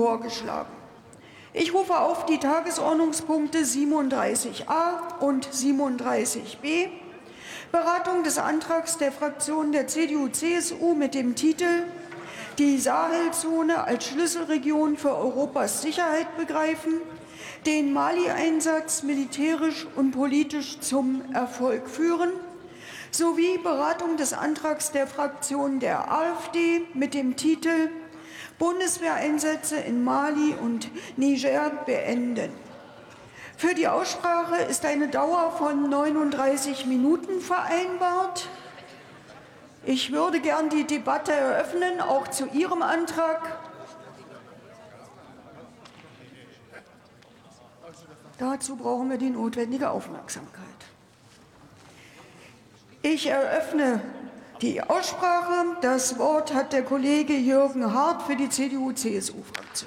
vorgeschlagen. Ich rufe auf die Tagesordnungspunkte 37a und 37b. Beratung des Antrags der Fraktion der CDU-CSU mit dem Titel Die Sahelzone als Schlüsselregion für Europas Sicherheit begreifen, den Mali-Einsatz militärisch und politisch zum Erfolg führen sowie Beratung des Antrags der Fraktion der AfD mit dem Titel Bundeswehreinsätze in Mali und Niger beenden. Für die Aussprache ist eine Dauer von 39 Minuten vereinbart. Ich würde gern die Debatte eröffnen, auch zu Ihrem Antrag. Dazu brauchen wir die notwendige Aufmerksamkeit. Ich eröffne die Aussprache. Das Wort hat der Kollege Jürgen Hart für die CDU-CSU-Fraktion.